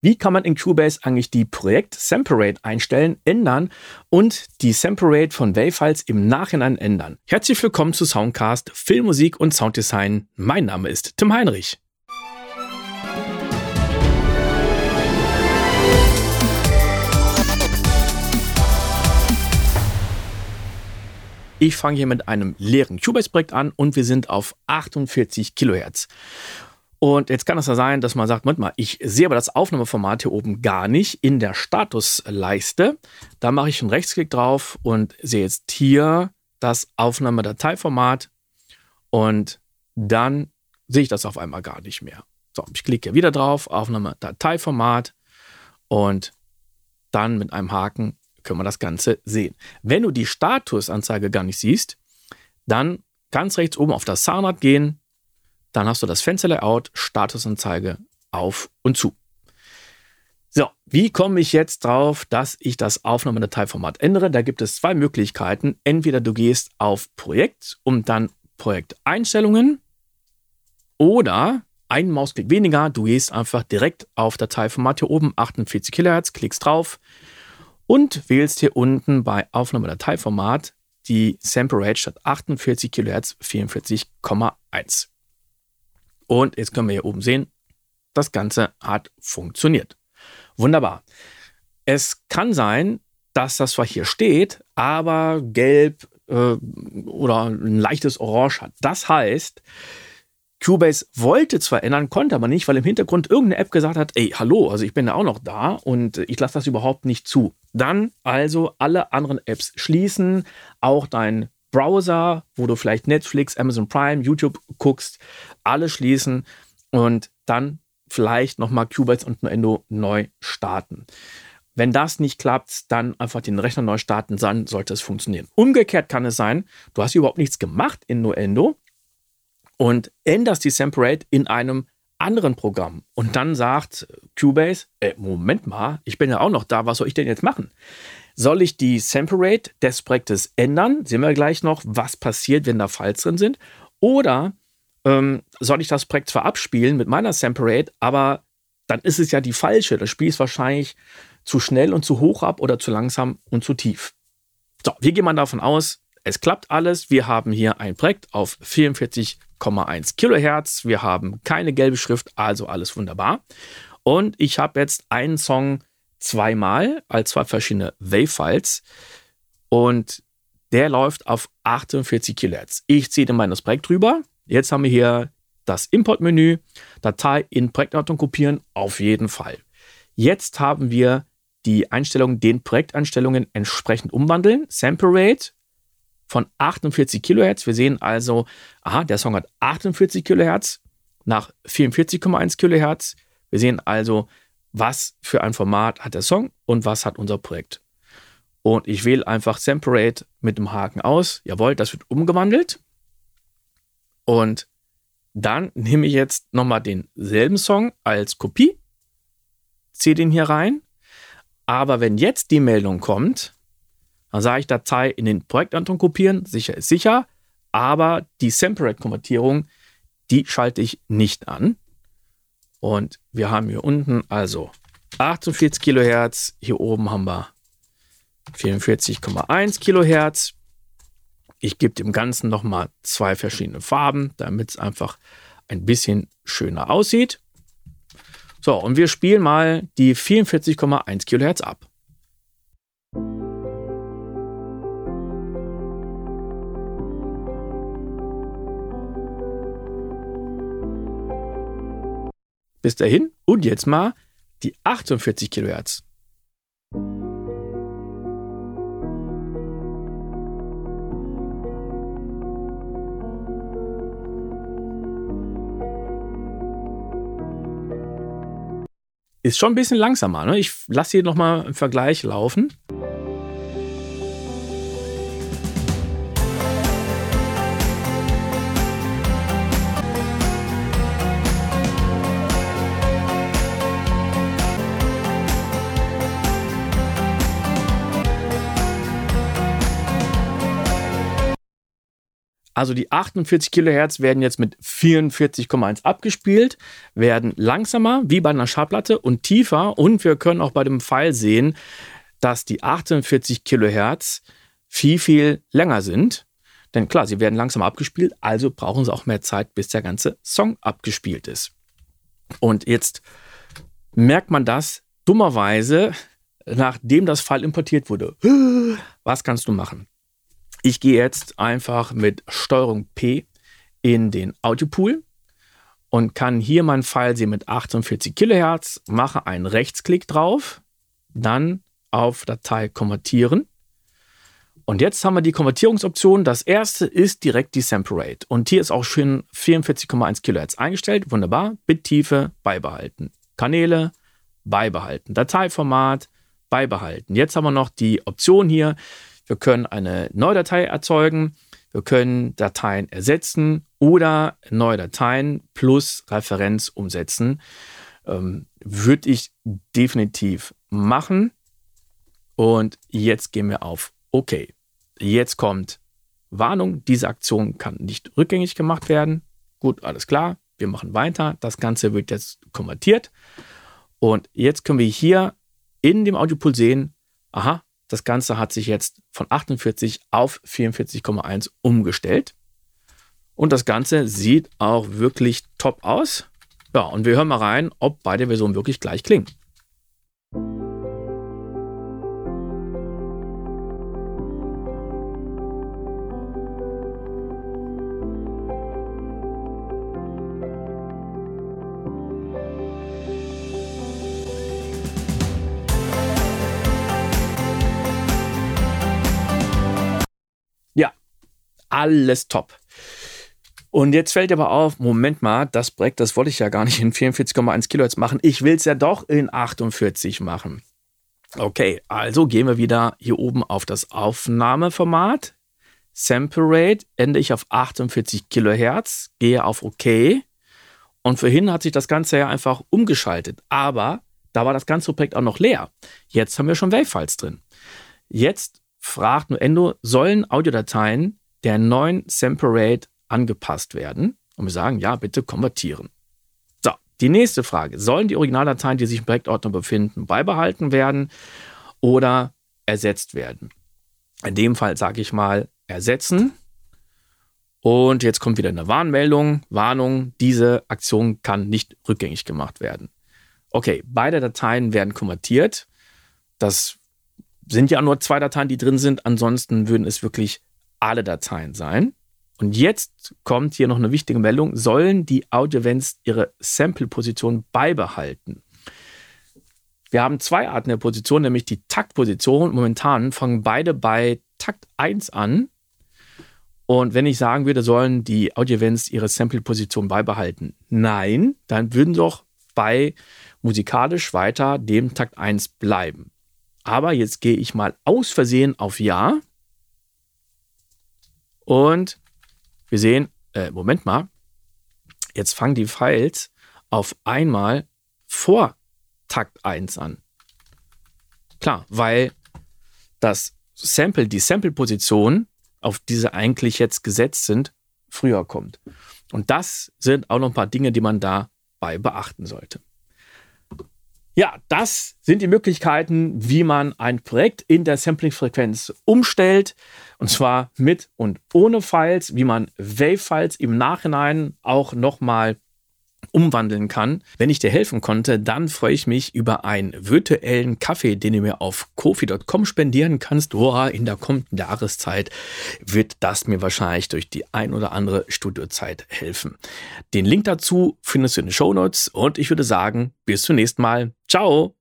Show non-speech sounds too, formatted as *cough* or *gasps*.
Wie kann man in Cubase eigentlich die Projekt Sample einstellen, ändern und die Sample von Wavefiles im Nachhinein ändern? Herzlich willkommen zu Soundcast Filmmusik und Sounddesign. Mein Name ist Tim Heinrich. Ich fange hier mit einem leeren Cubase-Projekt an und wir sind auf 48 Kilohertz. Und jetzt kann es ja sein, dass man sagt, Moment mal, ich sehe aber das Aufnahmeformat hier oben gar nicht in der Statusleiste. Da mache ich einen Rechtsklick drauf und sehe jetzt hier das Aufnahmedateiformat und dann sehe ich das auf einmal gar nicht mehr. So, ich klicke wieder drauf, Aufnahmedateiformat und dann mit einem Haken können wir das Ganze sehen. Wenn du die Statusanzeige gar nicht siehst, dann ganz rechts oben auf das Soundrad gehen, dann hast du das Fensterlayout, Statusanzeige auf und zu. So, wie komme ich jetzt drauf, dass ich das Aufnahmedateiformat ändere? Da gibt es zwei Möglichkeiten. Entweder du gehst auf Projekt und dann Projekteinstellungen oder ein Mausklick weniger, du gehst einfach direkt auf Dateiformat hier oben, 48 kHz, klickst drauf und wählst hier unten bei Aufnahmedateiformat die Sample Rate statt 48 kHz 44,1. Und jetzt können wir hier oben sehen, das Ganze hat funktioniert. Wunderbar. Es kann sein, dass das zwar hier steht, aber gelb äh, oder ein leichtes Orange hat. Das heißt, Cubase wollte zwar ändern, konnte aber nicht, weil im Hintergrund irgendeine App gesagt hat, ey, hallo, also ich bin ja auch noch da und ich lasse das überhaupt nicht zu. Dann also alle anderen Apps schließen, auch dein Browser, wo du vielleicht Netflix, Amazon Prime, YouTube guckst, alle schließen und dann vielleicht nochmal Cubase und Nuendo neu starten. Wenn das nicht klappt, dann einfach den Rechner neu starten, dann sollte es funktionieren. Umgekehrt kann es sein, du hast überhaupt nichts gemacht in Nuendo und änderst die Sample Rate in einem anderen Programm. Und dann sagt Cubase, äh, Moment mal, ich bin ja auch noch da, was soll ich denn jetzt machen? Soll ich die Sample Rate des Projektes ändern? Sehen wir gleich noch, was passiert, wenn da Files drin sind. Oder ähm, soll ich das Projekt zwar abspielen mit meiner Sample Rate, aber dann ist es ja die falsche. Das Spiel ist wahrscheinlich zu schnell und zu hoch ab oder zu langsam und zu tief. So, wie geht man davon aus? Es klappt alles. Wir haben hier ein Projekt auf 44,1 Kilohertz. Wir haben keine gelbe Schrift, also alles wunderbar. Und ich habe jetzt einen Song zweimal als zwei verschiedene Wave-Files und der läuft auf 48 Kilohertz. Ich ziehe dann das Projekt drüber. Jetzt haben wir hier das Importmenü, Datei in Projektordnung kopieren, auf jeden Fall. Jetzt haben wir die Einstellungen, den Projekteinstellungen entsprechend umwandeln. Sample Rate von 48 Kilohertz. Wir sehen also, aha, der Song hat 48 Kilohertz nach 44,1 Kilohertz. Wir sehen also, was für ein Format hat der Song und was hat unser Projekt. Und ich wähle einfach Separate mit dem Haken aus. Jawohl, das wird umgewandelt. Und dann nehme ich jetzt nochmal denselben Song als Kopie, ziehe den hier rein. Aber wenn jetzt die Meldung kommt, dann sage ich Datei in den Projektanton kopieren, sicher ist sicher, aber die Separate-Konvertierung, die schalte ich nicht an. Und wir haben hier unten also 48 Kilohertz. Hier oben haben wir 44,1 Kilohertz. Ich gebe dem Ganzen nochmal zwei verschiedene Farben, damit es einfach ein bisschen schöner aussieht. So, und wir spielen mal die 44,1 Kilohertz ab. Bis dahin und jetzt mal die 48 Kilohertz. Ist schon ein bisschen langsamer. Ne? Ich lasse hier nochmal im Vergleich laufen. Also die 48 Kilohertz werden jetzt mit 44,1 abgespielt, werden langsamer wie bei einer Schallplatte und tiefer. Und wir können auch bei dem Pfeil sehen, dass die 48 Kilohertz viel, viel länger sind. Denn klar, sie werden langsam abgespielt, also brauchen sie auch mehr Zeit, bis der ganze Song abgespielt ist. Und jetzt merkt man das dummerweise, nachdem das File importiert wurde. *gasps* Was kannst du machen? Ich gehe jetzt einfach mit Steuerung P in den Audiopool und kann hier mein File sehen mit 48 Kilohertz, mache einen Rechtsklick drauf, dann auf Datei konvertieren und jetzt haben wir die Konvertierungsoption. Das erste ist direkt die Sample Rate. Und hier ist auch schön 44,1 Kilohertz eingestellt. Wunderbar. Bittiefe beibehalten. Kanäle beibehalten. Dateiformat beibehalten. Jetzt haben wir noch die Option hier. Wir können eine neue Datei erzeugen. Wir können Dateien ersetzen oder neue Dateien plus Referenz umsetzen. Ähm, Würde ich definitiv machen. Und jetzt gehen wir auf OK. Jetzt kommt Warnung, diese Aktion kann nicht rückgängig gemacht werden. Gut, alles klar, wir machen weiter. Das Ganze wird jetzt konvertiert. Und jetzt können wir hier in dem Audiopool sehen, aha, das Ganze hat sich jetzt von 48 auf 44,1 umgestellt. Und das Ganze sieht auch wirklich top aus. Ja, und wir hören mal rein, ob beide Versionen wirklich gleich klingen. Alles top. Und jetzt fällt aber auf, Moment mal, das Projekt, das wollte ich ja gar nicht in 44,1 Kilohertz machen. Ich will es ja doch in 48 machen. Okay, also gehen wir wieder hier oben auf das Aufnahmeformat. Sample Rate ändere ich auf 48 Kilohertz, gehe auf OK. Und vorhin hat sich das Ganze ja einfach umgeschaltet. Aber da war das ganze Projekt auch noch leer. Jetzt haben wir schon Wavefiles drin. Jetzt fragt Nuendo, sollen Audiodateien der neuen Sample Rate angepasst werden. Und wir sagen, ja, bitte konvertieren. So, die nächste Frage. Sollen die Originaldateien, die sich im Projektordner befinden, beibehalten werden oder ersetzt werden? In dem Fall sage ich mal ersetzen. Und jetzt kommt wieder eine Warnmeldung. Warnung, diese Aktion kann nicht rückgängig gemacht werden. Okay, beide Dateien werden konvertiert. Das sind ja nur zwei Dateien, die drin sind. Ansonsten würden es wirklich alle Dateien sein. Und jetzt kommt hier noch eine wichtige Meldung. Sollen die Audio-Events ihre Sample-Position beibehalten? Wir haben zwei Arten der Position, nämlich die Taktposition. Momentan fangen beide bei Takt 1 an. Und wenn ich sagen würde, sollen die Audio-Events ihre Sample-Position beibehalten? Nein, dann würden doch bei musikalisch weiter dem Takt 1 bleiben. Aber jetzt gehe ich mal aus Versehen auf Ja und wir sehen, äh, Moment mal, jetzt fangen die Files auf einmal vor Takt 1 an. Klar, weil das Sample, die Sample-Position, auf diese eigentlich jetzt gesetzt sind, früher kommt. Und das sind auch noch ein paar Dinge, die man dabei beachten sollte. Ja, das sind die Möglichkeiten, wie man ein Projekt in der Sampling-Frequenz umstellt. Und zwar mit und ohne Files, wie man Wave-Files im Nachhinein auch nochmal umwandeln kann. Wenn ich dir helfen konnte, dann freue ich mich über einen virtuellen Kaffee, den du mir auf kofi.com spendieren kannst. Oh, in der kommenden Jahreszeit wird das mir wahrscheinlich durch die ein oder andere Studiozeit helfen. Den Link dazu findest du in den Show Notes und ich würde sagen, bis zum nächsten Mal. Ciao!